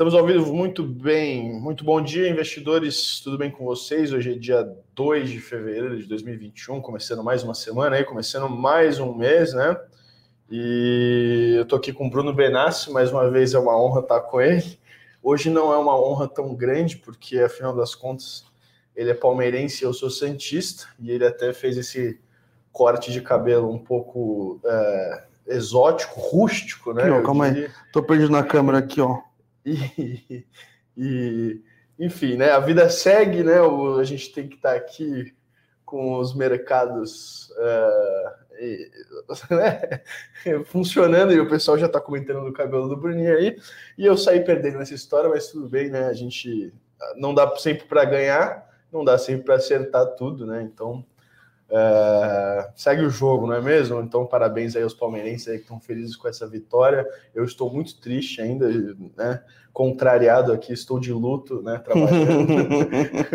Estamos ao vivo muito bem. Muito bom dia, investidores. Tudo bem com vocês? Hoje é dia 2 de fevereiro de 2021, começando mais uma semana aí, começando mais um mês, né? E eu tô aqui com o Bruno Benassi, mais uma vez é uma honra estar com ele. Hoje não é uma honra tão grande, porque afinal das contas ele é palmeirense e eu sou santista, e ele até fez esse corte de cabelo um pouco é, exótico, rústico, né? Aqui, ó, calma aí, tô perdido na câmera aqui, ó. E, e, enfim, né? A vida segue, né? a gente tem que estar tá aqui com os mercados uh, e, né? funcionando e o pessoal já está comentando no cabelo do Bruninho aí. E eu saí perdendo nessa história, mas tudo bem, né? A gente não dá sempre para ganhar, não dá sempre para acertar tudo, né? Então é, segue o jogo, não é mesmo? Então, parabéns aí aos palmeirenses aí que estão felizes com essa vitória. Eu estou muito triste ainda, né? Contrariado aqui, estou de luto, né? Trabalhando.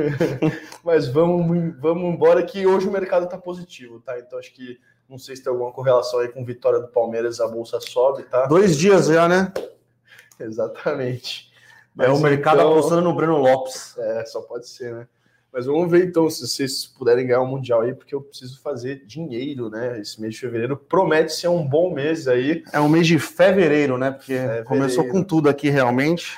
Mas vamos, vamos embora que hoje o mercado está positivo, tá? Então acho que não sei se tem alguma correlação aí com vitória do Palmeiras, a bolsa sobe, tá? Dois dias já, né? Exatamente. Mas, é o mercado então... apostando no Breno Lopes. É, só pode ser, né? Mas vamos ver então se vocês puderem ganhar o um Mundial aí, porque eu preciso fazer dinheiro, né? Esse mês de fevereiro promete ser um bom mês aí. É um mês de fevereiro, né? Porque fevereiro. começou com tudo aqui realmente.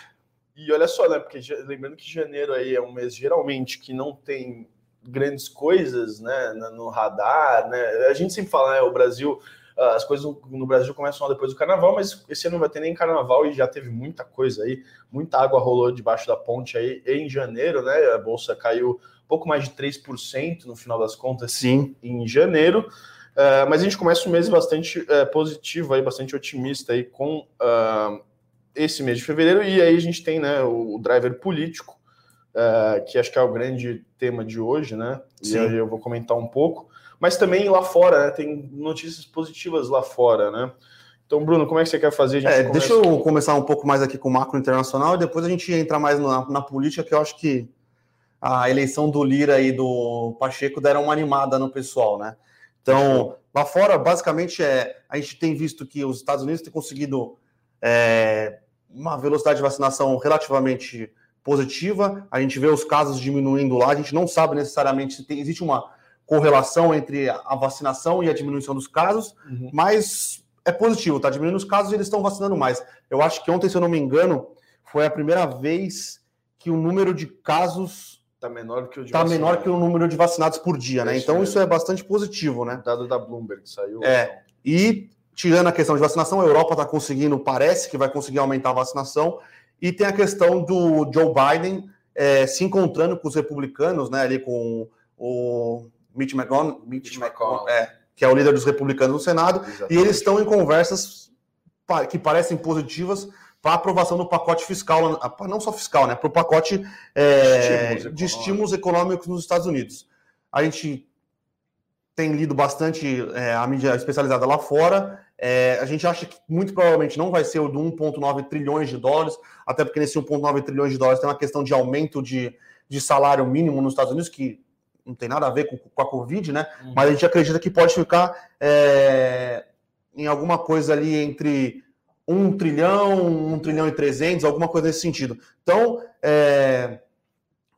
E olha só, né? Porque lembrando que janeiro aí é um mês geralmente que não tem grandes coisas, né? No radar, né? A gente sempre fala, né? O Brasil as coisas no Brasil começam depois do carnaval, mas esse ano não vai ter nem carnaval e já teve muita coisa aí, muita água rolou debaixo da ponte aí em janeiro, né? A bolsa caiu pouco mais de 3% no final das contas, sim, em janeiro. Uh, mas a gente começa um mês bastante uh, positivo aí, bastante otimista aí com uh, esse mês de fevereiro, e aí a gente tem né, o, o driver político, que acho que é o grande tema de hoje, né? Sim. E eu vou comentar um pouco mas também lá fora, né? Tem notícias positivas lá fora, né? Então, Bruno, como é que você quer fazer? É, deixa eu começar um pouco mais aqui com o macro internacional e depois a gente entra mais na, na, política, que eu acho que a eleição do Lira e do Pacheco deram uma animada no pessoal, né? Então, lá fora, basicamente, é, a gente tem visto que os Estados Unidos têm conseguido é, uma velocidade de vacinação relativamente positiva, a gente vê os casos diminuindo lá, a gente não sabe necessariamente se tem, existe uma correlação entre a vacinação e a diminuição dos casos, uhum. mas é positivo, tá diminuindo os casos e eles estão vacinando mais. Eu acho que ontem, se eu não me engano, foi a primeira vez que o número de casos está menor que o tá menor que o número de vacinados por dia, né? Então isso é bastante positivo, né? Dado da Bloomberg saiu. É. E tirando a questão de vacinação, a Europa está conseguindo, parece que vai conseguir aumentar a vacinação. E tem a questão do Joe Biden é, se encontrando com os republicanos, né? Ali com o Mitch McConnell, Mitch McConnell é, que é o líder dos republicanos no Senado, Exatamente. e eles estão em conversas que parecem positivas para aprovação do pacote fiscal, não só fiscal, né, para o pacote é, estímulos de estímulos econômicos nos Estados Unidos. A gente tem lido bastante é, a mídia especializada lá fora. É, a gente acha que muito provavelmente não vai ser o de 1,9 trilhões de dólares, até porque nesse 1,9 trilhões de dólares tem uma questão de aumento de, de salário mínimo nos Estados Unidos, que não tem nada a ver com, com a Covid, né? Uhum. Mas a gente acredita que pode ficar é, em alguma coisa ali entre um trilhão, um trilhão e trezentos, alguma coisa nesse sentido. Então, é,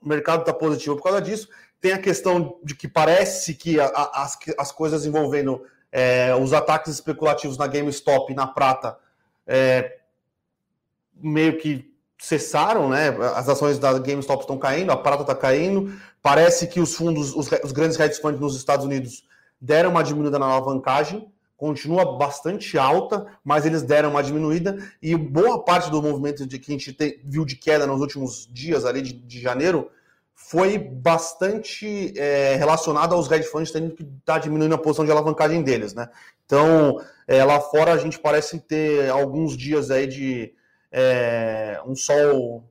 o mercado está positivo por causa disso. Tem a questão de que parece que a, a, as, as coisas envolvendo é, os ataques especulativos na GameStop e na Prata é, meio que cessaram, né? As ações da GameStop estão caindo, a prata está caindo. Parece que os fundos, os, os, grandes hedge funds nos Estados Unidos deram uma diminuída na alavancagem, continua bastante alta, mas eles deram uma diminuída e boa parte do movimento de, que a gente te, viu de queda nos últimos dias ali de, de janeiro foi bastante é, relacionado aos hedge funds tendo que estar tá diminuindo a posição de alavancagem deles, né? Então, é, lá fora a gente parece ter alguns dias aí de é, um sol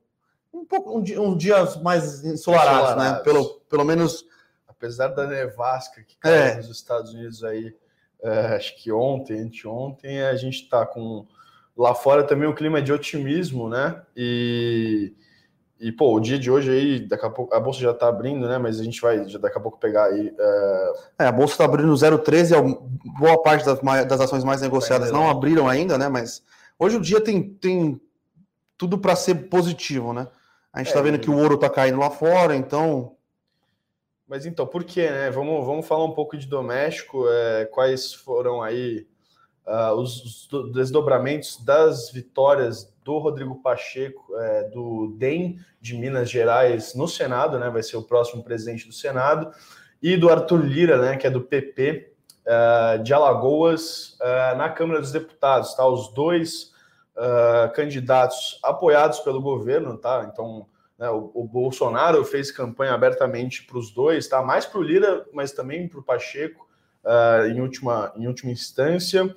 um pouco um, um dias mais ensolarados, né? Pelo, pelo menos apesar da nevasca que caiu é. nos Estados Unidos aí, é, acho que ontem, anteontem, a gente está com lá fora também o clima de otimismo, né? E e, pô, o dia de hoje aí, daqui a pouco, a bolsa já tá abrindo, né? Mas a gente vai já daqui a pouco pegar aí. É, é a bolsa tá abrindo 0,13, boa parte das, das ações mais negociadas não abriram ainda, né? Mas hoje o dia tem, tem tudo para ser positivo, né? A gente está é, vendo que o ouro está caindo lá fora, então. Mas então, por quê, né? Vamos, vamos falar um pouco de doméstico. É, quais foram aí uh, os, os, desdobramentos das vitórias do Rodrigo Pacheco, é, do DEM de Minas Gerais no Senado, né? Vai ser o próximo presidente do Senado, e do Arthur Lira, né? Que é do PP uh, de Alagoas uh, na Câmara dos Deputados, tá? Os dois uh, candidatos apoiados pelo governo, tá? Então, né, o, o, Bolsonaro fez campanha abertamente para os dois, tá? Mais para o Lira, mas também para o Pacheco, em, última, em última instância.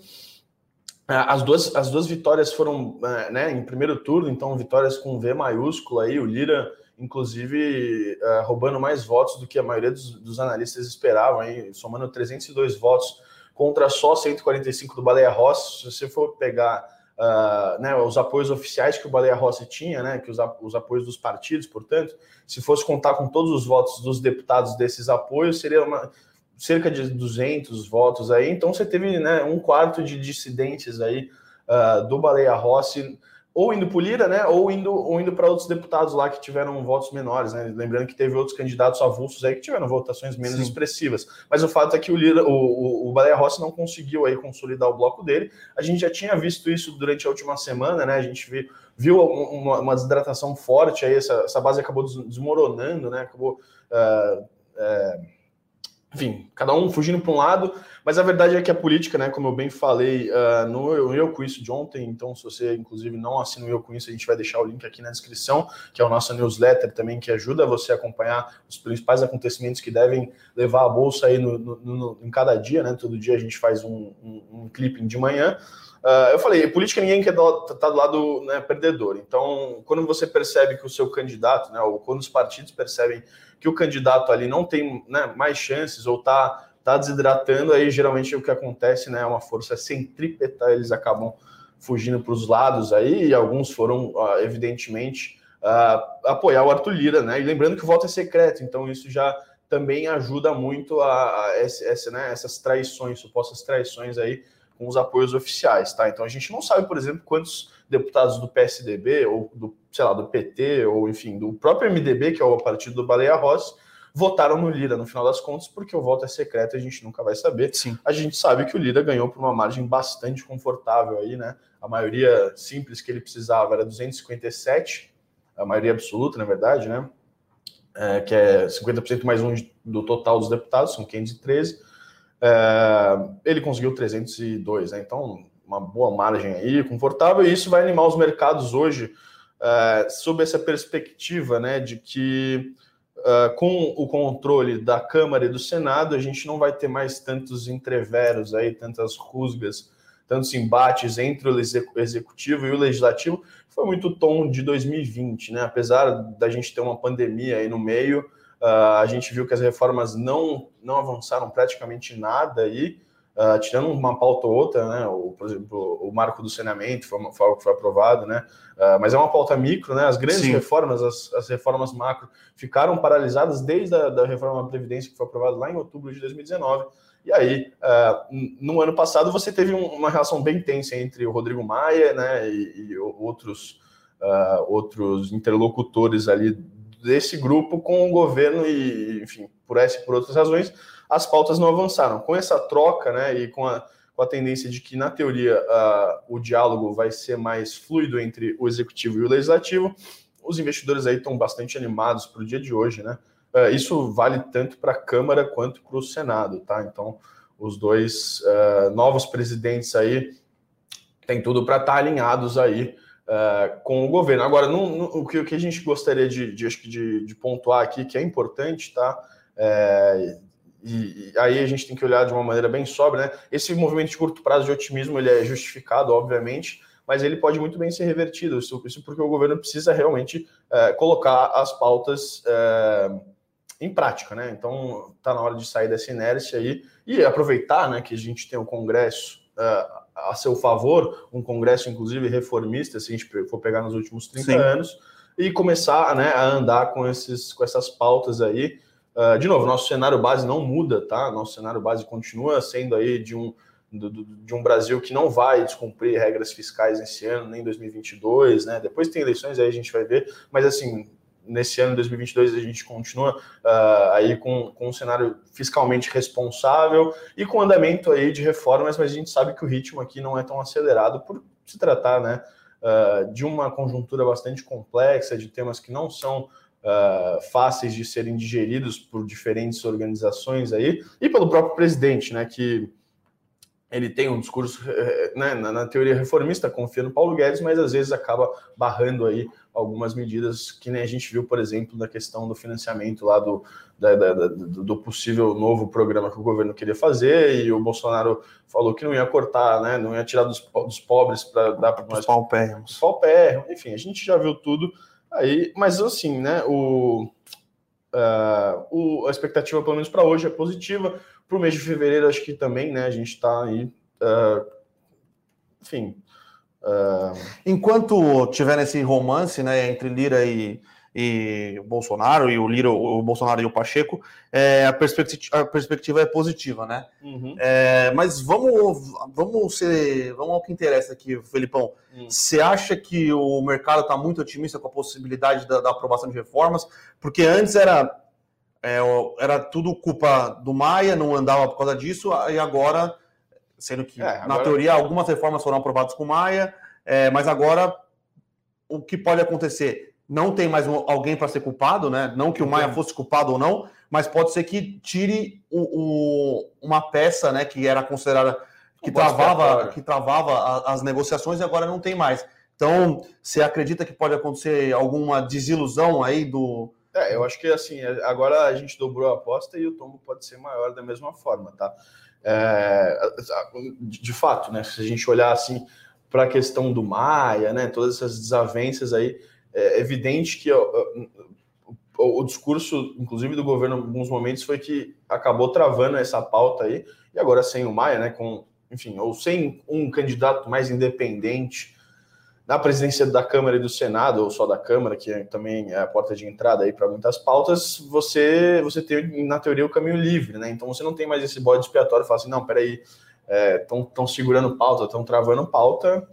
As duas, as duas vitórias foram né, em primeiro turno, então vitórias com V maiúsculo aí, o Lira inclusive uh, roubando mais votos do que a maioria dos, dos, analistas esperavam, aí, somando 302 votos contra só 145 do Baleia Rossi. Se você for pegar uh, né, os apoios oficiais que o Baleia Rossi tinha, né, que os, os apoios dos partidos, portanto, se fosse contar com todos os votos dos deputados desses apoios, seria uma, cerca de 200 votos aí. Então você teve né, um quarto de dissidentes aí uh, do Baleia Rossi ou indo para o Lira, né, ou indo, ou indo para outros deputados lá que tiveram votos menores, né? Lembrando que teve outros candidatos avulsos aí que tiveram votações menos Sim. expressivas. Mas o fato é que o Lira, o, o, o Baleia Rossi não conseguiu aí consolidar o bloco dele. A gente já tinha visto isso durante a última semana, né? A gente viu, viu uma, uma desidratação forte aí, essa, essa base acabou desmoronando, né? Acabou. Uh, uh, enfim, cada um fugindo para um lado, mas a verdade é que a política, né, como eu bem falei uh, no Eu Com Isso de ontem, então se você, inclusive, não assina o Eu Com Isso, a gente vai deixar o link aqui na descrição, que é o nosso newsletter também, que ajuda você a acompanhar os principais acontecimentos que devem levar a bolsa aí no, no, no em cada dia, né, todo dia a gente faz um, um, um clipping de manhã, Uh, eu falei, política ninguém quer estar tá do lado né, perdedor. Então, quando você percebe que o seu candidato, né, ou quando os partidos percebem que o candidato ali não tem né, mais chances ou está tá desidratando, aí geralmente o que acontece né, é uma força centrípeta, eles acabam fugindo para os lados aí, e alguns foram, uh, evidentemente, uh, apoiar o Arthur Lira, né? E lembrando que o voto é secreto, então isso já também ajuda muito a, a essa, né, essas traições, supostas traições aí com os apoios oficiais, tá? Então a gente não sabe, por exemplo, quantos deputados do PSDB ou do, sei lá, do PT ou enfim, do próprio MDB, que é o partido do Baleia Rossi, votaram no Lira no final das contas, porque o voto é secreto e a gente nunca vai saber. Sim. A gente sabe que o Lira ganhou por uma margem bastante confortável aí, né? A maioria simples que ele precisava era 257, a maioria absoluta, na verdade, né? É, que é 50% mais um do total dos deputados, são 513 é, ele conseguiu 302, né? Então, uma boa margem aí, confortável, e isso vai animar os mercados hoje é, sob essa perspectiva, né, de que é, com o controle da Câmara e do Senado, a gente não vai ter mais tantos entreveros aí, tantas rusgas, tantos embates entre o executivo e o legislativo. Foi muito tom de 2020, né? Apesar da gente ter uma pandemia aí no meio, Uh, a gente viu que as reformas não, não avançaram praticamente nada aí, uh, tirando uma pauta ou outra, né? O, por exemplo, o marco do saneamento foi, foi algo que foi aprovado, né? Uh, mas é uma pauta micro, né? As grandes Sim. reformas, as, as, reformas macro, ficaram paralisadas desde a da reforma da Previdência, que foi aprovada lá em outubro de 2019. E aí, no ano passado, você teve um, uma relação bem tensa entre o Rodrigo Maia né, e, e outros, outros interlocutores ali desse grupo com o governo e, enfim, por essa e por outras razões, as pautas não avançaram. Com essa troca, né, e com a, com a tendência de que, na teoria, uh, o diálogo vai ser mais fluido entre o executivo e o legislativo, os investidores aí estão bastante animados para o dia de hoje, né? Uh, isso vale tanto para a Câmara quanto para o Senado, tá? Então, os dois uh, novos presidentes aí têm tudo para estar tá alinhados aí uh, com o governo. Agora, o, que, o que a gente gostaria de, de, de, de pontuar aqui, que é importante, tá? É, e, e, aí a gente tem que olhar de uma maneira bem sóbria, né? Esse movimento de curto prazo de otimismo ele é justificado, obviamente, mas ele pode muito bem ser revertido. Isso, isso porque o governo precisa realmente é, colocar as pautas é, em prática, né? Então está na hora de sair dessa inércia aí e aproveitar, né, que a gente tem o Congresso a seu favor, um Congresso, inclusive, reformista, se a gente for pegar nos últimos 30 Sim. anos, e começar né, a andar com, esses, com essas pautas aí. Uh, de novo, nosso cenário base não muda, tá? Nosso cenário base continua sendo aí de um do, do, de um Brasil que não vai descumprir regras fiscais esse ano, nem 2022, né? Depois tem eleições aí a gente vai ver, mas assim, nesse ano 2022 a gente continua uh, aí com, com um cenário fiscalmente responsável e com andamento aí de reformas, mas a gente sabe que o ritmo aqui não é tão acelerado por se tratar, né, uh, de uma conjuntura bastante complexa, de temas que não são uh, fáceis de serem digeridos por diferentes organizações aí e pelo próprio presidente, né, que ele tem um discurso eh, né, na, na, teoria reformista, confia no Paulo Guedes, mas às vezes acaba barrando aí algumas medidas que nem a gente viu, por exemplo, na questão do financiamento lá do, da, da, da, do possível novo programa que o governo queria fazer, e o Bolsonaro falou que não ia cortar, né, não ia tirar dos, dos pobres para dar para nós. Paupérrimos. Paupérrimos. Enfim, a gente já viu tudo aí, mas assim, né, o, uh, o, a expectativa, pelo menos para hoje, é positiva para o mês de fevereiro, acho que também, né? A gente está aí. Uh, enfim. Uh... Enquanto tiver esse romance né, entre Lira e, e Bolsonaro, e o Lira, o Bolsonaro e o Pacheco, é, a, perspectiva, a perspectiva é positiva, né? Uhum. É, mas vamos, vamos, ser, vamos ao que interessa aqui, Felipão. Uhum. Você acha que o mercado está muito otimista com a possibilidade da, da aprovação de reformas? Porque antes era é, era tudo culpa do Maia, não andava por causa disso, e agora, sendo que, é, agora... na teoria, algumas reformas foram aprovadas com Maia, é, mas agora o que pode acontecer? Não tem mais um, alguém para ser culpado, né? Não que o Maia fosse culpado ou não, mas pode ser que tire o, o, uma peça, né, que era considerada que travava, que travava as negociações e agora não tem mais. Então, você acredita que pode acontecer alguma desilusão aí do, é, eu acho que assim, é, agora a gente dobrou a aposta e o tombo pode ser maior da mesma forma, tá? É, de fato, né? Se a gente olhar assim para a questão do Maia, né? Todas essas desavenças aí, é evidente que o, discurso, inclusive do governo, em alguns momentos, foi que acabou travando essa pauta aí, e agora sem o Maia, né? Com, enfim, ou sem um candidato mais independente na presidência da Câmara e do Senado, ou só da Câmara, que é, também é a porta de entrada aí para muitas pautas, você você tem, na teoria, o caminho livre, né? Então você não tem mais esse bode expiatório fala assim, não, peraí, estão é, segurando pauta, estão travando pauta.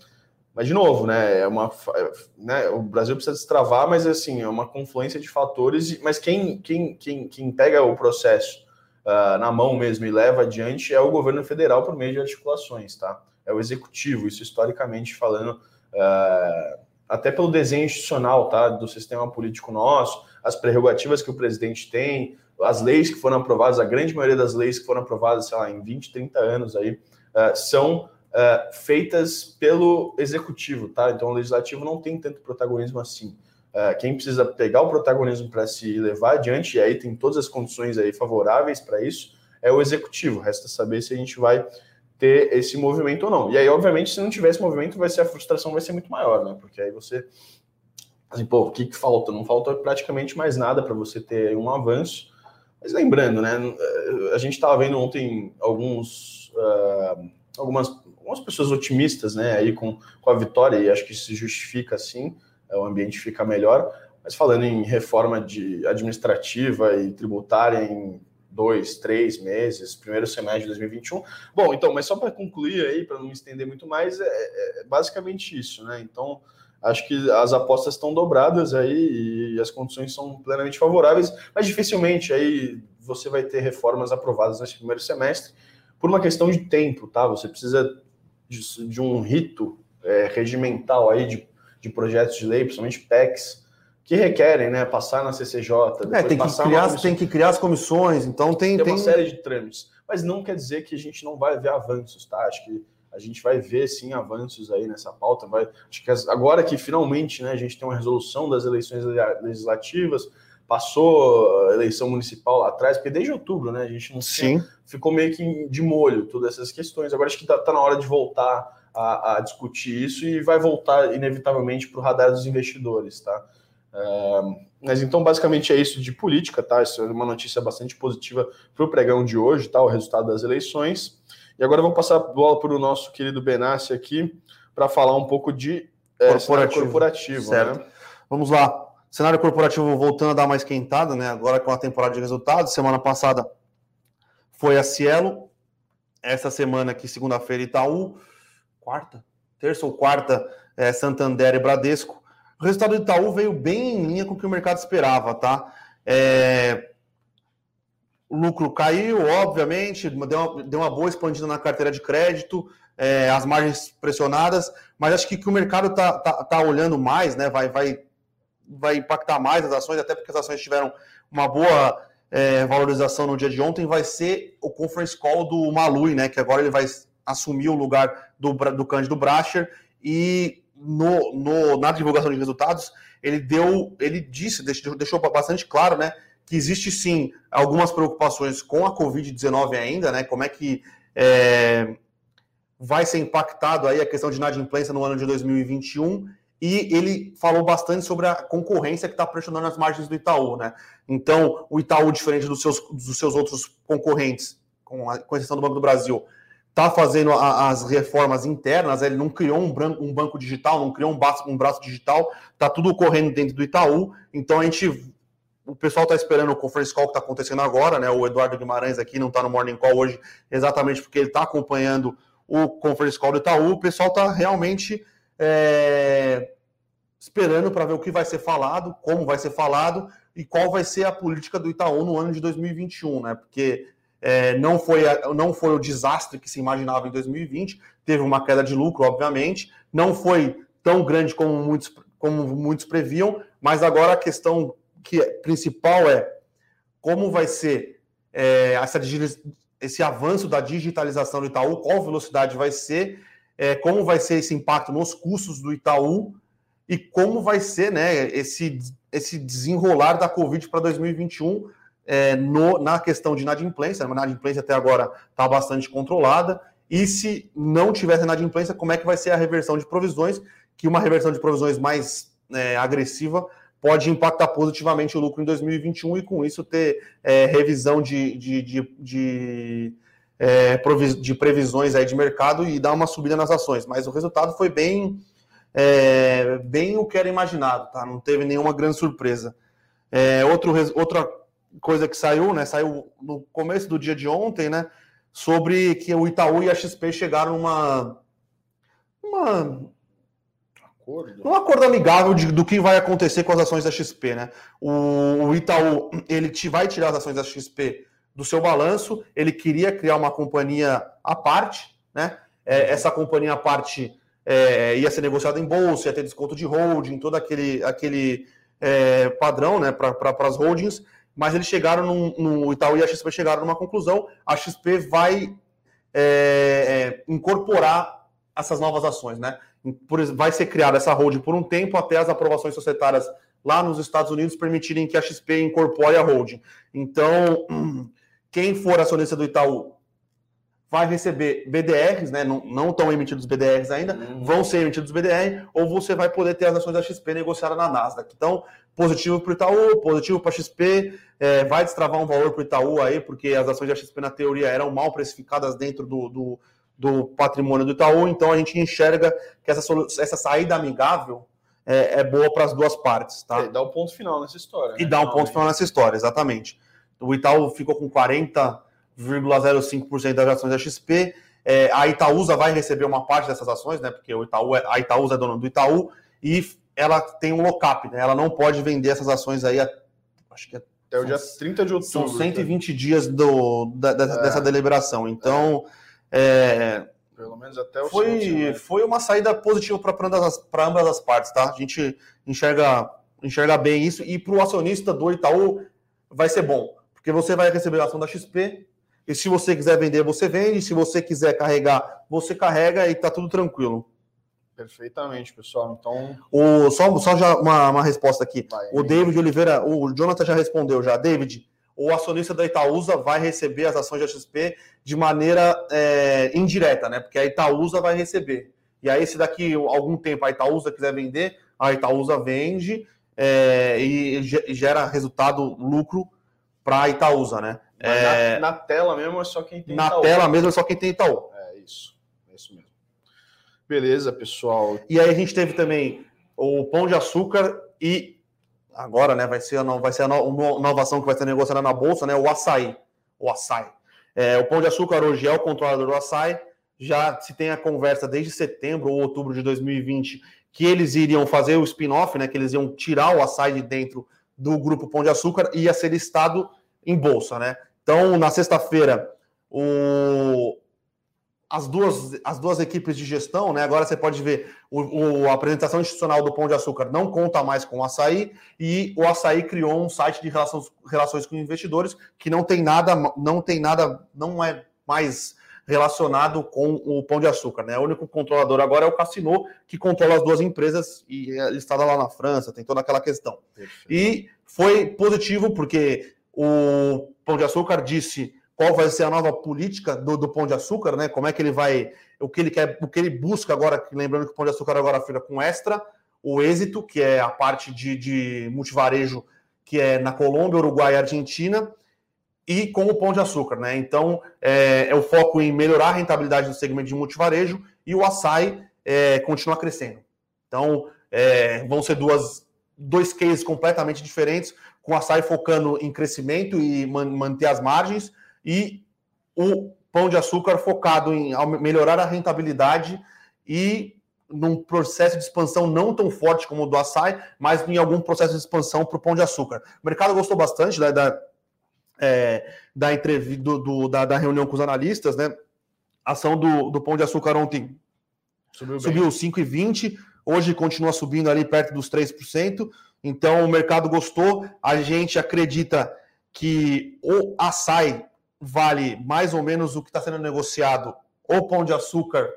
Mas, de novo, né, é uma, é, né, o Brasil precisa destravar, mas assim, é uma confluência de fatores, mas quem, quem, quem, quem pega o processo uh, na mão mesmo e leva adiante é o governo federal por meio de articulações, tá? É o executivo, isso historicamente falando, uh, até pelo desenho institucional tá, do sistema político nosso, as prerrogativas que o presidente tem, as leis que foram aprovadas, a grande maioria das leis que foram aprovadas, sei lá, em 20, 30 anos aí, uh, são uh, feitas pelo executivo, tá? Então o legislativo não tem tanto protagonismo assim. Uh, quem precisa pegar o protagonismo para se levar adiante, e aí tem todas as condições aí favoráveis para isso, é o executivo. Resta saber se a gente vai ter esse movimento ou não. E aí, obviamente, se não tiver esse movimento, vai ser a frustração vai ser muito maior, né? Porque aí você assim, pô, o que, que falta? Não falta praticamente mais nada para você ter um avanço. Mas lembrando, né? A gente estava vendo ontem alguns uh, algumas, algumas pessoas otimistas, né? Aí com, com a vitória, e acho que se justifica assim, o ambiente fica melhor. Mas falando em reforma de administrativa e tributária em dois, três meses, primeiro semestre de 2021. Bom, então, mas só para concluir aí, para não me estender muito mais, é, é, basicamente isso, né? Então, acho que as apostas estão dobradas aí e as condições são plenamente favoráveis, mas dificilmente aí você vai ter reformas aprovadas nesse primeiro semestre por uma questão de tempo, tá? Você precisa de, de um rito é, regimental aí de, de projetos de lei, principalmente PECs, que requerem, né, passar na CCJ, é, tem que criar, tem que criar as comissões, então tem, tem, tem uma série de trâmites, mas não quer dizer que a gente não vai ver avanços, tá? Acho que a gente vai ver sim avanços aí nessa pauta, vai, acho que agora que finalmente, né, a gente tem uma resolução das eleições legislativas, passou a eleição municipal lá atrás, porque desde outubro, né, a gente não tinha, ficou meio que de molho todas essas questões. Agora acho que está tá na hora de voltar a, a, discutir isso e vai voltar inevitavelmente para o radar dos investidores, tá? mas então, basicamente, é isso de política, tá? Isso é uma notícia bastante positiva para o pregão de hoje, tá? O resultado das eleições. E agora vamos passar a bola para o nosso querido Benassi aqui para falar um pouco de é, corporativo. corporativo certo. Né? Vamos lá. Cenário corporativo voltando a dar uma esquentada, né? Agora com a temporada de resultados. Semana passada foi a Cielo, essa semana aqui, segunda-feira, Itaú, quarta, terça ou quarta, é, Santander e Bradesco. O resultado do Itaú veio bem em linha com o que o mercado esperava, tá? É, o lucro caiu, obviamente, deu uma, deu uma boa expandida na carteira de crédito, é, as margens pressionadas, mas acho que que o mercado está tá, tá olhando mais, né? Vai, vai, vai impactar mais as ações, até porque as ações tiveram uma boa é, valorização no dia de ontem, vai ser o conference call do Malui, né? Que agora ele vai assumir o lugar do, do Cândido Bracher e no, no, na divulgação de resultados, ele deu, ele disse, deixou, deixou bastante claro, né? Que existe sim algumas preocupações com a Covid-19 ainda, né? Como é que é, vai ser impactado aí a questão de inadimplência no ano de 2021 e ele falou bastante sobre a concorrência que está pressionando as margens do Itaú, né? Então, o Itaú, diferente dos seus, dos seus outros concorrentes, com, a, com exceção do Banco do Brasil, está fazendo a, as reformas internas, ele não criou um, branco, um, banco digital, não criou um braço, um braço digital, está tudo correndo dentro do Itaú, então a gente. O pessoal está esperando o conference call que está acontecendo agora, né? O Eduardo Guimarães aqui não está no Morning Call hoje, exatamente porque ele está acompanhando o conference call do Itaú. O pessoal está realmente é, esperando para ver o que vai ser falado, como vai ser falado e qual vai ser a política do Itaú no ano de 2021, né? Porque é, não, foi, não foi o desastre que se imaginava em 2020, teve uma queda de lucro, obviamente, não foi tão grande como muitos, como muitos previam, mas agora a questão que é, principal é como vai ser é, essa, esse avanço da digitalização do Itaú, qual velocidade vai ser é, como vai ser esse impacto nos custos do Itaú e como vai ser né, esse, esse desenrolar da Covid para 2021 é, no, na questão de inadimplência. A inadimplência até agora está bastante controlada. E se não tivesse inadimplência, como é que vai ser a reversão de provisões? Que uma reversão de provisões mais é, agressiva pode impactar positivamente o lucro em 2021 e com isso ter é, revisão de, de, de, de é, de previsões aí de mercado e dar uma subida nas ações. Mas o resultado foi bem, é, bem o que era imaginado, tá? Não teve nenhuma grande surpresa. É, outro, outra coisa que saiu, né? Saiu no começo do dia de ontem, né? Sobre que o Itaú e a XP chegaram numa. uma acordo. Um acordo amigável de, do que vai acontecer com as ações da XP, né? O, o Itaú ele te, vai tirar as ações da XP do seu balanço, ele queria criar uma companhia à parte, né? É, essa companhia à parte é, ia ser negociada em bolsa, ia ter desconto de holding, todo aquele, aquele é, padrão né, para as holdings, mas eles chegaram no, no Itaú e a XP chegaram numa conclusão, a XP vai é, é, incorporar essas novas ações, né? Por, vai ser criada essa holding por um tempo até as aprovações societárias lá nos Estados Unidos permitirem que a XP incorpore a holding. Então, quem for acionista do Itaú vai receber BDRs, né? Não, não estão emitidos BDRs ainda, uhum. vão ser emitidos BDR, ou você vai poder ter as ações da XP negociadas na Nasdaq. Então, positivo para o Itaú, positivo para a XP, é, vai destravar um valor para o Itaú aí, porque as ações da XP, na teoria, eram mal precificadas dentro do, do, do patrimônio do Itaú, então a gente enxerga que essa, essa saída amigável é, é boa para as duas partes. Tá? E dá o um ponto final nessa história. E né? dá um ponto final nessa história, exatamente. O Itaú ficou com 40,05% das ações da XP. É, a Itaúsa vai receber uma parte dessas ações, né? Porque o Itaú é, a Itaúsa é dona do Itaú e ela tem um lock-up, né? Ela não pode vender essas ações aí, a, acho que é, até o dia 30 de outubro. São 120 né? dias do, da, da, é. dessa deliberação. Então, é. pelo menos até o foi, né? foi uma saída positiva para ambas, ambas as partes, tá? A gente enxerga, enxerga bem isso. E para o acionista do Itaú vai ser bom porque você vai receber a ação da XP, e se você quiser vender, você vende, se você quiser carregar, você carrega e tá tudo tranquilo. Perfeitamente, pessoal. Então. O, só só já uma, uma resposta aqui. Vai, o David Oliveira, o Jonathan já respondeu já. David, o acionista da Itaúsa vai receber as ações da XP de maneira é, indireta, né? Porque a Itaúsa vai receber. E aí, se daqui algum tempo a Itaúsa quiser vender, a Itaúsa vende é, e gera resultado, lucro para Itaúsa, né? É... Na, na, tela mesmo é só quem tem na Itaú. Na tela mesmo é só quem tem Itaú. É isso, é isso mesmo. Beleza, pessoal. E aí a gente teve também o pão de açúcar e agora, né, vai ser a, vai ser a inovação que vai ser negociada na bolsa, né, o açaí. O açaí. É, o Pão de Açúcar hoje é o controlador do açaí, já se tem a conversa desde setembro ou outubro de 2020 que eles iriam fazer o spin-off, né, que eles iam tirar o açaí de dentro do grupo Pão de Açúcar e ia ser listado em bolsa, né? Então, na sexta-feira, o, as duas, as duas equipes de gestão, né? Agora você pode ver o, o, a apresentação institucional do Pão de Açúcar não conta mais com o açaí, e o açaí criou um site de relações, relações com investidores que não tem nada, não tem nada, não é mais relacionado com o Pão de Açúcar, né? O único controlador agora é o Cassino, que controla as duas empresas e é listada lá na França, tem toda aquela questão. Perfeito. E foi positivo porque o Pão de Açúcar disse qual vai ser a nova política do, do Pão de Açúcar, né? Como é que ele vai, o que ele quer, o que ele busca agora, lembrando que o Pão de Açúcar agora fica com extra, o êxito, que é a parte de, de multivarejo, que é na Colômbia, Uruguai e Argentina, e com o Pão de Açúcar, né? Então é, é o foco em melhorar a rentabilidade do segmento de multivarejo e o açaí é, continuar crescendo. Então é, vão ser duas, dois cases completamente diferentes, com o açaí focando em crescimento e man, manter as margens e o pão de açúcar focado em melhorar a rentabilidade e num processo de expansão não tão forte como o do açaí, mas em algum processo de expansão para o pão de açúcar. O mercado gostou bastante né, da, é, da entrevista do, do, da, da, reunião com os analistas, né? A ação do, do pão de açúcar ontem subiu, subiu 5,20, hoje continua subindo ali perto dos 3%. Então o mercado gostou. A gente acredita que o açaí vale mais ou menos o que está sendo negociado o pão de açúcar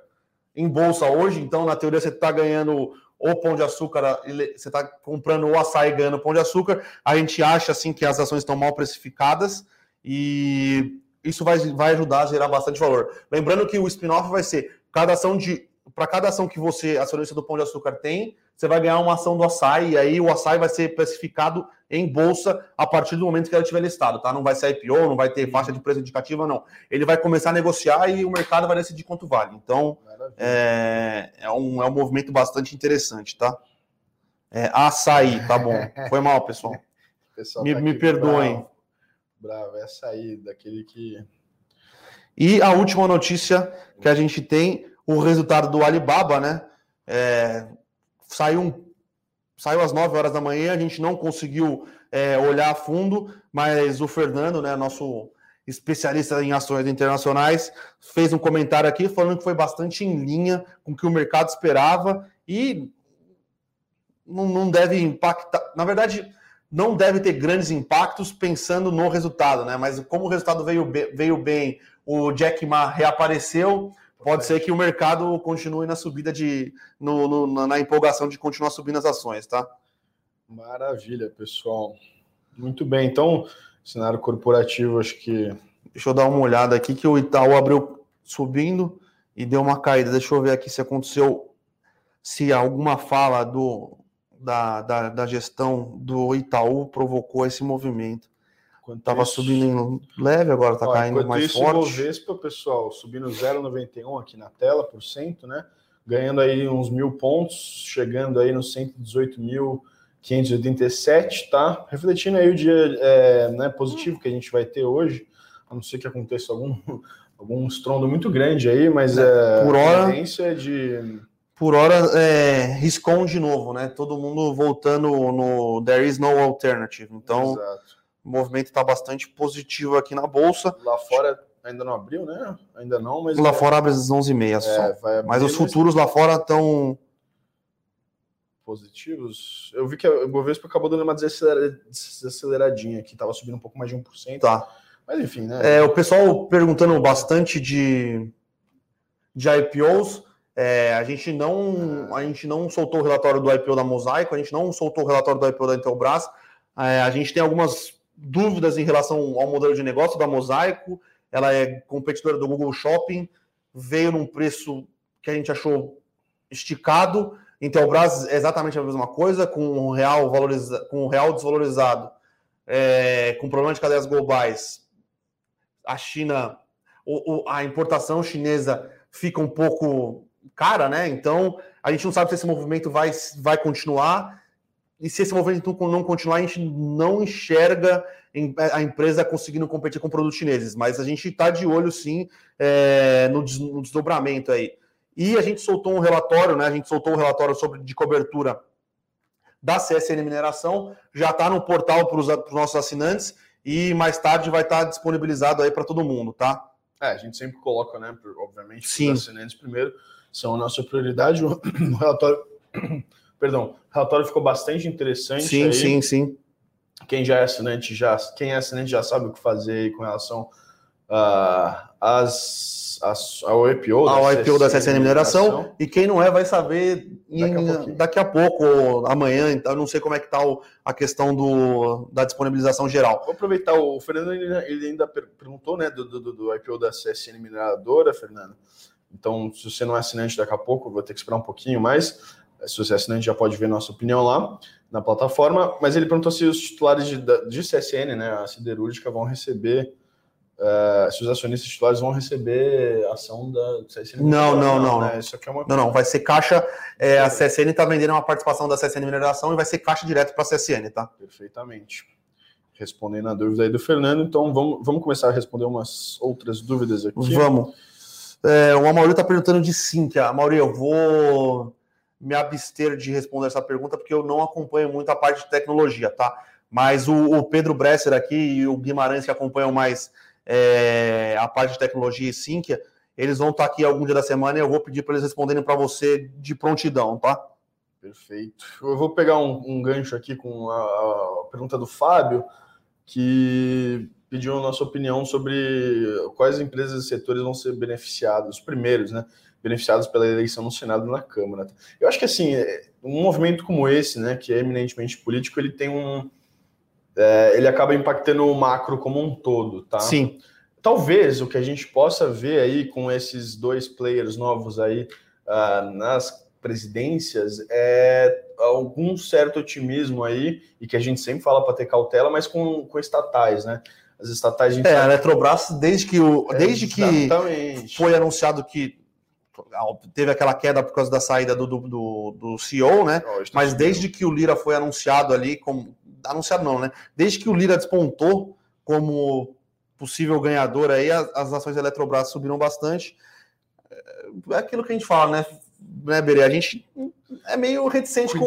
em bolsa hoje. Então, na teoria, você está ganhando o pão de açúcar, você está comprando o açaí ganhando pão de açúcar. A gente acha assim que as ações estão mal precificadas e isso vai, vai ajudar a gerar bastante valor. Lembrando que o spin-off vai ser cada ação de. Para cada ação que você, acionista do Pão de Açúcar, tem, você vai ganhar uma ação do açaí, e aí o açaí vai ser precificado em bolsa a partir do momento que ela estiver listado, tá? Não vai ser IPO, não vai ter faixa de preço indicativa, não. Ele vai começar a negociar e o mercado vai decidir quanto vale. Então, é, é, um, é um movimento bastante interessante, tá? É, açaí, tá bom. Foi mal, pessoal. pessoal me, tá me perdoem. Bravo. bravo, é açaí, daquele que. E a última notícia que a gente tem, o resultado do Alibaba, né? É, saiu, saiu às 9 horas da manhã, a gente não conseguiu é, olhar a fundo, mas o Fernando, né, nosso especialista em ações internacionais, fez um comentário aqui falando que foi bastante em linha com o que o mercado esperava e não, não deve impactar. Na verdade, não deve ter grandes impactos pensando no resultado, né? Mas como o resultado veio, veio bem, o Jack Ma reapareceu, pode ser que o mercado continue na subida de. No, no, na empolgação de continuar subindo as ações, tá? Maravilha, pessoal. Muito bem. Então, cenário corporativo, acho que. Deixa eu dar uma olhada aqui que o Itaú abriu subindo e deu uma caída. Deixa eu ver aqui se aconteceu, se alguma fala do, da, da, da gestão do Itaú provocou esse movimento. Estava subindo leve, agora está caindo mais isso, forte. O Bovespa, pessoal, subindo 0,91 aqui na tela, por cento, né? Ganhando aí uns mil pontos, chegando aí nos 118.587, tá? Refletindo aí o dia é, né, positivo que a gente vai ter hoje, a não ser que aconteça algum, algum estrondo muito grande aí, mas é, por hora, a tendência é de... Por hora, é, riscou de novo, né? Todo mundo voltando no There is no alternative. Então... Exato o movimento está bastante positivo aqui na bolsa. Lá fora ainda não abriu, né? Ainda não, mas. Lá é... fora abre às 11h30 é, só. Mas os futuros lá fora estão. Positivos. Eu vi que o Bovespa acabou dando uma desaceleradinha aqui, estava subindo um pouco mais de 1%. Tá. Mas enfim, né? É, o pessoal perguntando bastante de, de IPOs. É, a gente não a gente não soltou o relatório do IPO da Mosaico, a gente não soltou o relatório do IPO da Intelbras. É, a gente tem algumas dúvidas em relação ao modelo de negócio da Mosaico. Ela é competidora do Google Shopping, veio num preço que a gente achou esticado. Intelbras é exatamente a mesma coisa, com o real, valoriza, com real desvalorizado, é, com problema de cadeias globais. A China, o, o, a importação chinesa fica um pouco cara, né? Então a gente não sabe se esse movimento vai, vai continuar e se esse movimento não continuar, a gente não enxerga a empresa conseguindo competir com produtos chineses, mas a gente está de olho sim é, no, desdobramento aí. E a gente soltou um relatório, né? A gente soltou um relatório sobre de cobertura da CSN Mineração, já está no portal para os nossos assinantes e mais tarde vai estar tá disponibilizado aí para todo mundo, tá? É, a gente sempre coloca, né? Obviamente, Sim. os assinantes primeiro são a nossa prioridade. O relatório, perdão, o relatório ficou bastante interessante. Sim, aí. sim, sim. Quem já é assinante já, quem é assinante já sabe o que fazer com relação uh, às, às, ao IPO, ao IPO da CSN Mineração. E quem não é vai saber em, daqui, a daqui, a pouco, ou amanhã. Então, não sei como é que está a questão do, da disponibilização geral. Vou aproveitar, o Fernando ele ainda perguntou né, do, do, do IPO da CSN Mineradora, Fernando. Então, se você não é assinante daqui a pouco, vou ter que esperar um pouquinho mais. Se você é assinante, já pode ver nossa opinião lá na plataforma. Mas ele perguntou se os titulares de, de CSN, né, a siderúrgica, vão receber. Uh, se os acionistas titulares vão receber ação da CSN. Não, não, não. Né? Isso aqui é uma... Não, não. Vai ser caixa. É, a CSN está vendendo uma participação da CSN Mineração e vai ser caixa direto para a CSN, tá? Perfeitamente. Respondendo a dúvida aí do Fernando, então vamos, vamos começar a responder umas outras dúvidas aqui. Vamos. É, o Amaury está perguntando de Cintia. Amaury, eu vou me abster de responder essa pergunta porque eu não acompanho muito a parte de tecnologia, tá? Mas o, o Pedro Bresser aqui e o Guimarães que acompanham mais é, a parte de tecnologia e Sinqia, eles vão estar aqui algum dia da semana e eu vou pedir para eles responderem para você de prontidão, tá? Perfeito. Eu vou pegar um, um gancho aqui com a, a pergunta do Fábio, que pediu a nossa opinião sobre quais empresas e setores vão ser beneficiados, os primeiros, né? Beneficiados pela eleição no Senado e na Câmara. Eu acho que assim, um movimento como esse, né, que é eminentemente político, ele tem um. É, ele acaba impactando o macro como um todo, tá? Sim. Talvez o que a gente possa ver aí com esses dois players novos aí uh, nas presidências é algum certo otimismo aí, e que a gente sempre fala para ter cautela, mas com, com estatais, né? As estatais. A é, a Eletrobras, desde que, o, é, desde que foi anunciado que teve aquela queda por causa da saída do, do, do CEO, né? Oh, Mas desde que o Lira foi anunciado ali, como. Anunciado não, né? Desde que o Lira despontou como possível ganhador aí, as, ações da Eletrobras subiram bastante. É aquilo que a gente fala, né? né, Berê? A gente é meio reticente com,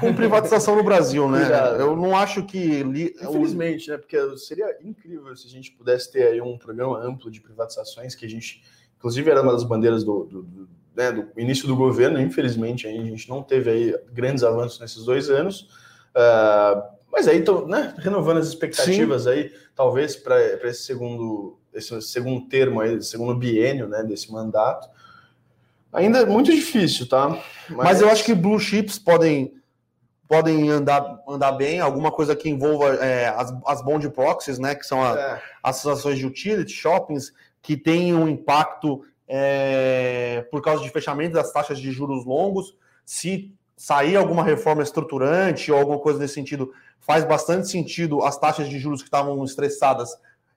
com, privatização no Brasil, né? Cuidado. Eu não acho que. Li... Infelizmente, né? Porque seria incrível se a gente pudesse ter aí um programa amplo de privatizações, que a gente, inclusive, era uma das bandeiras do, do, do, né, do início do governo. Infelizmente, a gente não teve aí grandes avanços nesses dois anos. Uh, mas aí, tô, né, renovando as expectativas Sim. aí, talvez para esse segundo, esse segundo termo aí, segundo biênio, né, desse mandato. Ainda é muito difícil, tá? Mas, Mas eu acho que blue chips podem podem andar, andar bem, alguma coisa que envolva é, as, as bond proxies, né, que são a, é. as associações de utility, shoppings, que têm um impacto é, por causa de fechamento das taxas de juros longos. Se sair alguma reforma estruturante ou alguma coisa nesse sentido, faz bastante sentido as taxas de juros que estavam estressadas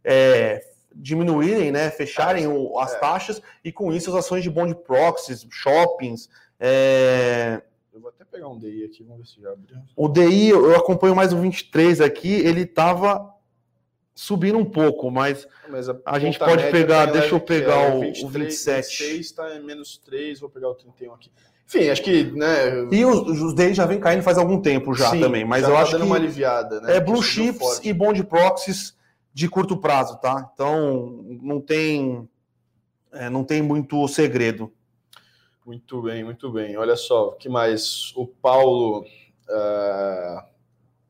é, diminuírem, né, fecharem o, as é. taxas e com isso as ações de bond proxies, shoppings. É... Eu vou até pegar um DI aqui, vamos ver se já abriu. O DI, eu acompanho mais o 23 aqui, ele estava subindo um pouco, mas, mas a, a gente pode pegar, deixa eu pegar é, o, 23, o 27. 26 está em menos 3, vou pegar o 31 aqui. Enfim, acho que, né... E os, os DI já vem caindo faz algum tempo já Sim, também, mas eu tá acho que... uma aliviada, né? É Blue Chips e Bond Proxies de curto prazo, tá? Então não tem é, não tem muito segredo. Muito bem, muito bem. Olha só, o que mais? O Paulo, uh...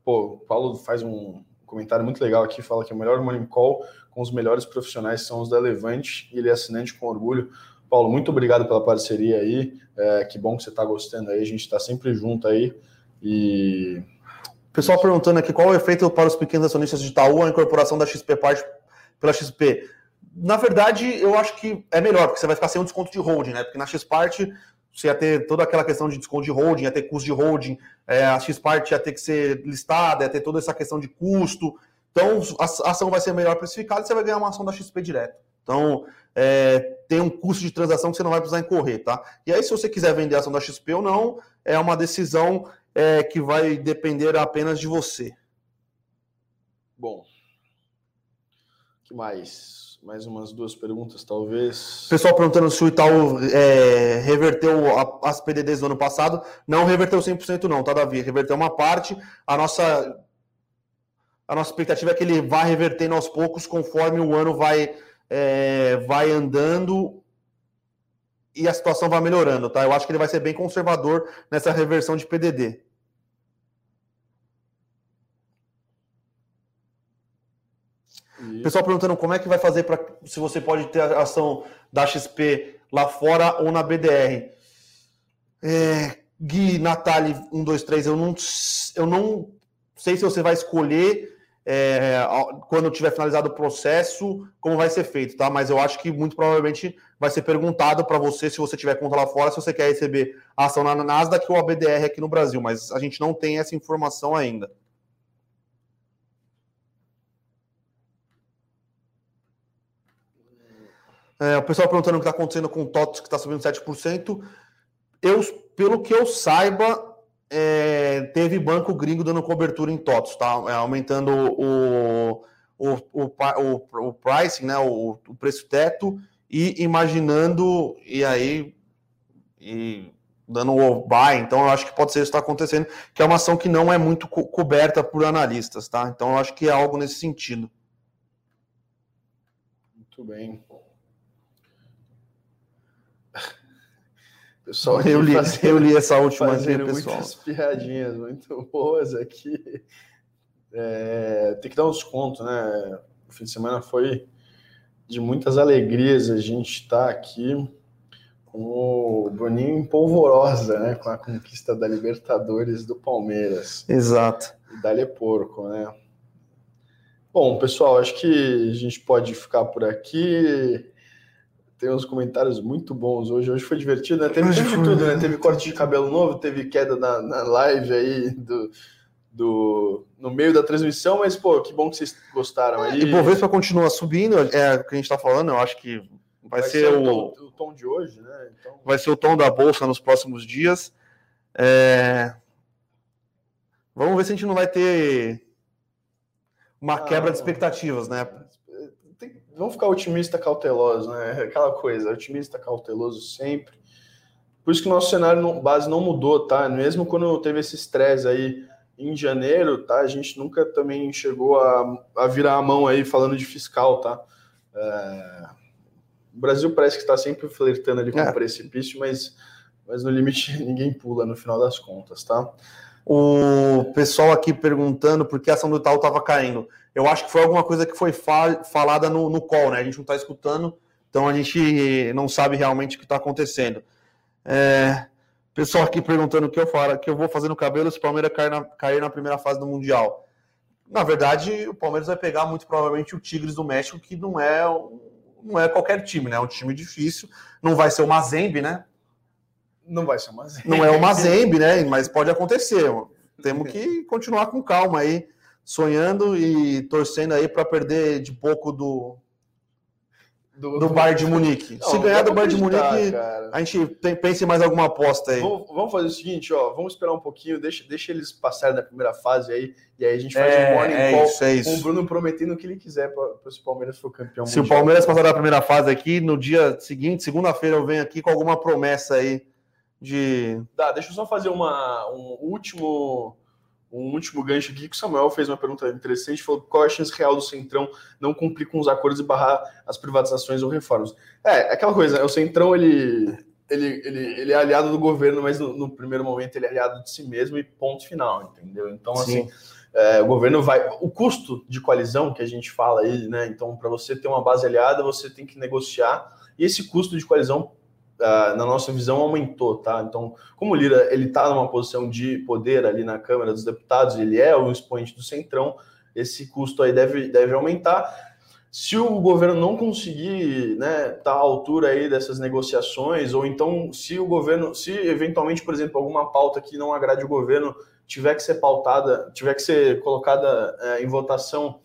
pô, o Paulo faz um comentário muito legal aqui, fala que o melhor morning call com os melhores profissionais são os da Levante e ele é assinante com orgulho. Paulo, muito obrigado pela parceria aí. É, que bom que você está gostando aí. A gente está sempre junto aí e Pessoal perguntando aqui qual é o efeito para os pequenos acionistas de Itaú a incorporação da XP Parte pela XP. Na verdade, eu acho que é melhor, porque você vai ficar sem um desconto de holding, né? Porque na X-Parte você ia ter toda aquela questão de desconto de holding, ia ter custo de holding, é, a X-Parte ia ter que ser listada, ia ter toda essa questão de custo. Então, a ação vai ser melhor precificada e você vai ganhar uma ação da XP direto. Então, é, tem um custo de transação que você não vai precisar incorrer, tá? E aí, se você quiser vender a ação da XP ou não, é uma decisão é, que vai depender apenas de você. Bom, que mais? Mais umas duas perguntas, talvez. Pessoal perguntando se o Itaú é, reverteu a, as PDDs do ano passado. Não reverteu 100% não, tá, Davi? Reverteu uma parte. A nossa, a nossa expectativa é que ele vá revertendo aos poucos conforme o ano vai, é, vai andando e a situação vai melhorando, tá? Eu acho que ele vai ser bem conservador nessa reversão de PDD. Isso. Pessoal perguntando como é que vai fazer para se você pode ter a ação da XP lá fora ou na BDR. É, Gui, Natali, 1, 2, 3, eu não, eu não sei se você vai escolher é, quando tiver finalizado o processo, como vai ser feito, tá? Mas eu acho que muito provavelmente vai ser perguntado para você, se você tiver conta lá fora, se você quer receber a ação na Nasdaq ou a BDR aqui no Brasil, mas a gente não tem essa informação ainda. É, o pessoal perguntando o que está acontecendo com o TOTS, que está subindo 7%. Eu, pelo que eu saiba, é, teve banco gringo dando cobertura em TOTS, tá? É, aumentando o, o, o, o, o pricing, né? O, o, preço teto e imaginando, e aí e dando o buy. Então, eu acho que pode ser isso que está acontecendo, que é uma ação que não é muito co coberta por analistas, tá? Então, eu acho que é algo nesse sentido. Muito bem. Pessoal, eu li, fazendo, eu li essa última aqui, pessoal. Muitas piadinhas muito boas aqui. É, tem que dar um desconto, né? O fim de semana foi de muitas alegrias a gente estar tá aqui com o Bruninho em polvorosa, né? Com a conquista da Libertadores do Palmeiras. Exato. E Dali Porco, né? Bom, pessoal, acho que a gente pode ficar por aqui tem uns comentários muito bons hoje. Hoje foi divertido, né? Teve, teve tudo, né? Teve corte de cabelo novo, teve queda na, na live aí do, do, no meio da transmissão, mas, pô, que bom que vocês gostaram aí. E Bovespa continua subindo, é o que a gente tá falando, eu acho que vai, vai ser, ser, o, tom, o tom de hoje, né? Então... Vai ser o tom da Bolsa nos próximos dias. É... Vamos ver se a gente não vai ter uma ah, quebra de expectativas, né? Vamos ficar otimista cauteloso, né? Aquela coisa, otimista cauteloso sempre. Por isso que o nosso cenário no, base não mudou, tá? Mesmo quando teve esse estresse aí em janeiro, tá? A gente nunca também chegou a, a virar a mão aí falando de fiscal, tá? É... O Brasil parece que está sempre flertando ali com é. o precipício, mas, mas no limite ninguém pula no final das contas, tá? O pessoal aqui perguntando por que a ação do Itaú estava caindo eu acho que foi alguma coisa que foi falada no, no call, né? A gente não está escutando, então a gente não sabe realmente o que está acontecendo. É, pessoal aqui perguntando o que eu falo, que eu vou fazer no cabelo se o Palmeiras cair na, cair na primeira fase do Mundial. Na verdade, o Palmeiras vai pegar muito provavelmente o Tigres do México, que não é, não é qualquer time, né? É um time difícil. Não vai ser o Mazembe, né? Não vai ser o Mazembe. Não é o Mazembe, né? Mas pode acontecer. Temos que continuar com calma aí sonhando e torcendo aí para perder de pouco do do, do Bayern de Munique. Não, Se ganhar do Bayern de Munique, cara. a gente tem, pense em mais alguma aposta aí. Vamos, vamos, fazer o seguinte, ó, vamos esperar um pouquinho, deixa, deixa eles passarem da primeira fase aí, e aí a gente faz é, um morning é call isso, é isso. com o Bruno prometendo o que ele quiser para se o Palmeiras for campeão Se mundial. o Palmeiras passar da primeira fase aqui, no dia seguinte, segunda-feira, eu venho aqui com alguma promessa aí de... Dá, deixa eu só fazer uma, um último um último gancho aqui que o Samuel fez uma pergunta interessante, falou qual é a chance real do Centrão não cumprir com os acordos e barrar as privatizações ou reformas. É, aquela coisa, o Centrão ele, ele, ele, ele é aliado do governo, mas no, no, primeiro momento ele é aliado de si mesmo e ponto final, entendeu? Então, Sim. assim, é, o governo vai. O custo de coalizão que a gente fala aí, né? Então, para você ter uma base aliada, você tem que negociar, e esse custo de coalizão na nossa visão, aumentou, tá? Então, como o Lira ele está numa posição de poder ali na Câmara dos Deputados, ele é o expoente do Centrão, esse custo aí deve, deve aumentar. Se o governo não conseguir né, tá à altura aí dessas negociações, ou então se o governo, se eventualmente, por exemplo, alguma pauta que não agrade o governo tiver que ser pautada, tiver que ser colocada é, em votação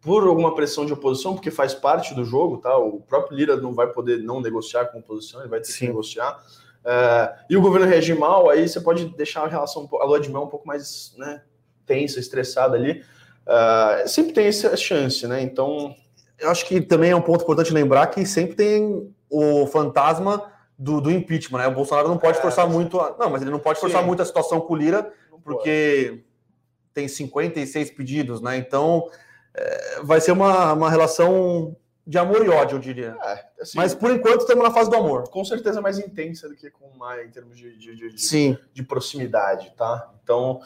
por alguma pressão de oposição, porque faz parte do jogo, tá? O próprio Lira não vai poder não negociar com a oposição, ele vai ter Sim. que negociar. É, e o governo reagir mal, aí você pode deixar a relação, a lua de mel um pouco mais né, tensa, estressada ali. É, sempre tem essa chance, né? Então. Eu acho que também é um ponto importante lembrar que sempre tem o fantasma do, do impeachment, né? O Bolsonaro não pode é, forçar muito. A, não, mas ele não pode forçar Sim. muito a situação com o Lira, porque tem 56 pedidos, né? Então é, vai ser uma, uma relação de amor e ódio, eu diria. É, assim, Mas por enquanto estamos na fase do amor. Com certeza mais intensa do que com o Maia em termos de, de, de, Sim. de proximidade, tá? Então,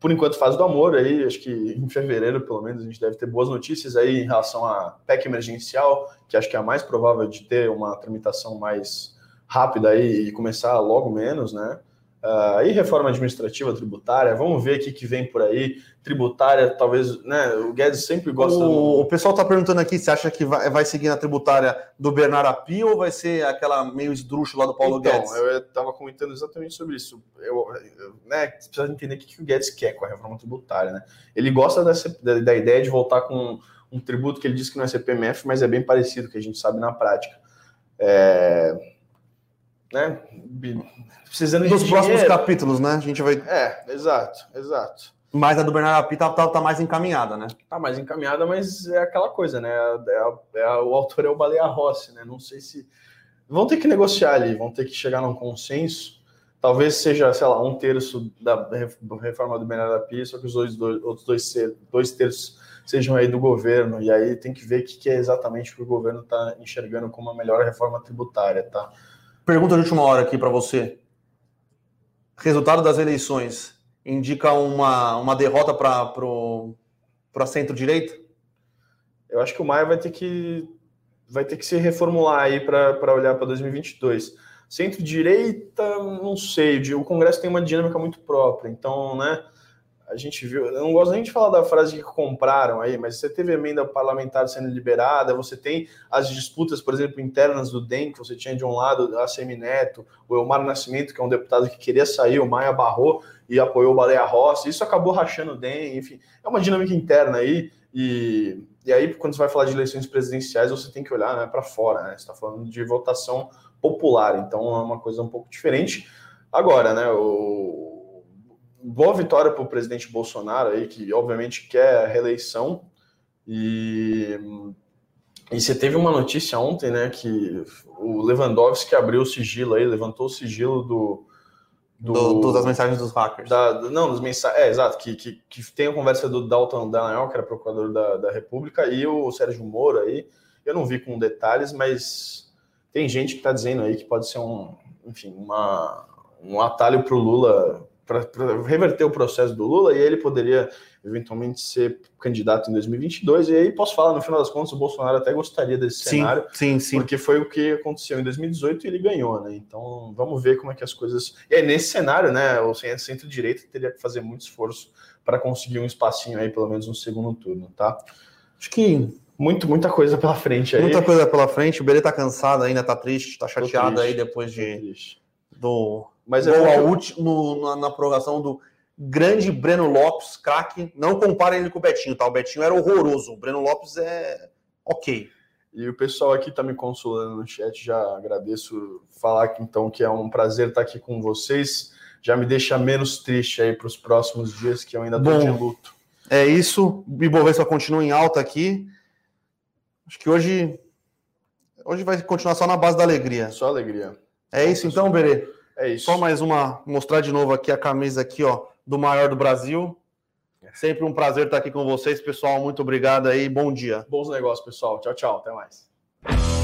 por enquanto, fase do amor aí, acho que em fevereiro, pelo menos, a gente deve ter boas notícias aí em relação à PEC emergencial, que acho que é a mais provável de ter uma tramitação mais rápida aí e começar logo menos, né? Uh, e reforma administrativa tributária, vamos ver o que, que vem por aí. Tributária, talvez, né? O Guedes sempre gosta. O, o pessoal está perguntando aqui se acha que vai, vai seguir na tributária do Bernardo Api ou vai ser aquela meio esdrúxula do Paulo então, Guedes? Eu estava comentando exatamente sobre isso. Eu, eu né, precisa entender o que, que o Guedes quer com a reforma tributária, né? Ele gosta dessa, da, da ideia de voltar com um tributo que ele diz que não é CPMF, mas é bem parecido, que a gente sabe na prática. É né? Precisando Nos de próximos dinheiro. capítulos, né? A gente vai. É, exato, exato. Mas a do Bernardo Api tá, tá, tá, mais encaminhada, né? Tá mais encaminhada, mas é aquela coisa, né? É, é, o autor é o Baleia Rossi, né? Não sei se. Vão ter que negociar ali, vão ter que chegar num consenso. Talvez seja, sei lá, um terço da reforma do Bernardo Api, só que os dois, dois, outros dois, dois terços sejam aí do governo. E aí tem que ver o que, que é exatamente o que o governo está enxergando como a melhor reforma tributária, tá? Pergunta de última hora aqui para você. Resultado das eleições indica uma, uma derrota para centro-direita? Eu acho que o Maia vai ter que vai ter que se reformular aí para olhar para 2022. Centro-direita, não sei, o Congresso tem uma dinâmica muito própria, então, né? A gente viu, eu não gosto nem de falar da frase que compraram aí, mas você teve emenda parlamentar sendo liberada, você tem as disputas, por exemplo, internas do DEM, que você tinha de um lado a Semineto, o Elmar Nascimento, que é um deputado que queria sair, o Maia barrou e apoiou o Baleia Rossi, isso acabou rachando o DEM, enfim, é uma dinâmica interna aí, e, e aí quando você vai falar de eleições presidenciais, você tem que olhar né, para fora, né, você está falando de votação popular, então é uma coisa um pouco diferente. Agora, né, o boa vitória para o presidente Bolsonaro aí, que obviamente quer a reeleição. E, e você teve uma notícia ontem, né, que o Lewandowski abriu o sigilo aí, levantou o sigilo do. Do, do, do das mensagens dos hackers. Da, não, das mensagens. É, exato, que, que, que tem a conversa do Dalton Dallagnol, que era procurador da, da República, e o Sérgio Moro aí. Eu não vi com detalhes, mas tem gente que está dizendo aí que pode ser um, enfim, uma, um atalho para o Lula para reverter o processo do Lula e ele poderia eventualmente ser candidato em 2022. E aí posso falar, no final das contas, o Bolsonaro até gostaria desse sim, cenário, sim, sim. porque foi o que aconteceu em 2018 e ele ganhou, né? Então vamos ver como é que as coisas. E é nesse cenário, né? O centro-direita teria que fazer muito esforço para conseguir um espacinho aí, pelo menos no segundo turno, tá? Acho que muito, muita coisa pela frente aí. Muita coisa pela frente. O Berê tá cansado ainda, tá triste, tá chateado triste, aí depois de do mas é na, na prorrogação do grande Breno Lopes, craque. Não comparem ele com o Betinho, tá? O Betinho era horroroso. O Breno Lopes é ok. E o pessoal aqui tá me consolando no chat, já agradeço falar que então que é um prazer estar aqui com vocês. Já me deixa menos triste aí para os próximos dias que eu ainda tô Bom, de luto. É isso. Ibovespa continua em alta aqui. Acho que hoje hoje vai continuar só na base da alegria. Só alegria. É isso então, Berê. É isso. Só mais uma, mostrar de novo aqui a camisa aqui, ó, do maior do Brasil. Sempre um prazer estar aqui com vocês, pessoal. Muito obrigado aí. Bom dia. Bons negócios, pessoal. Tchau, tchau. Até mais.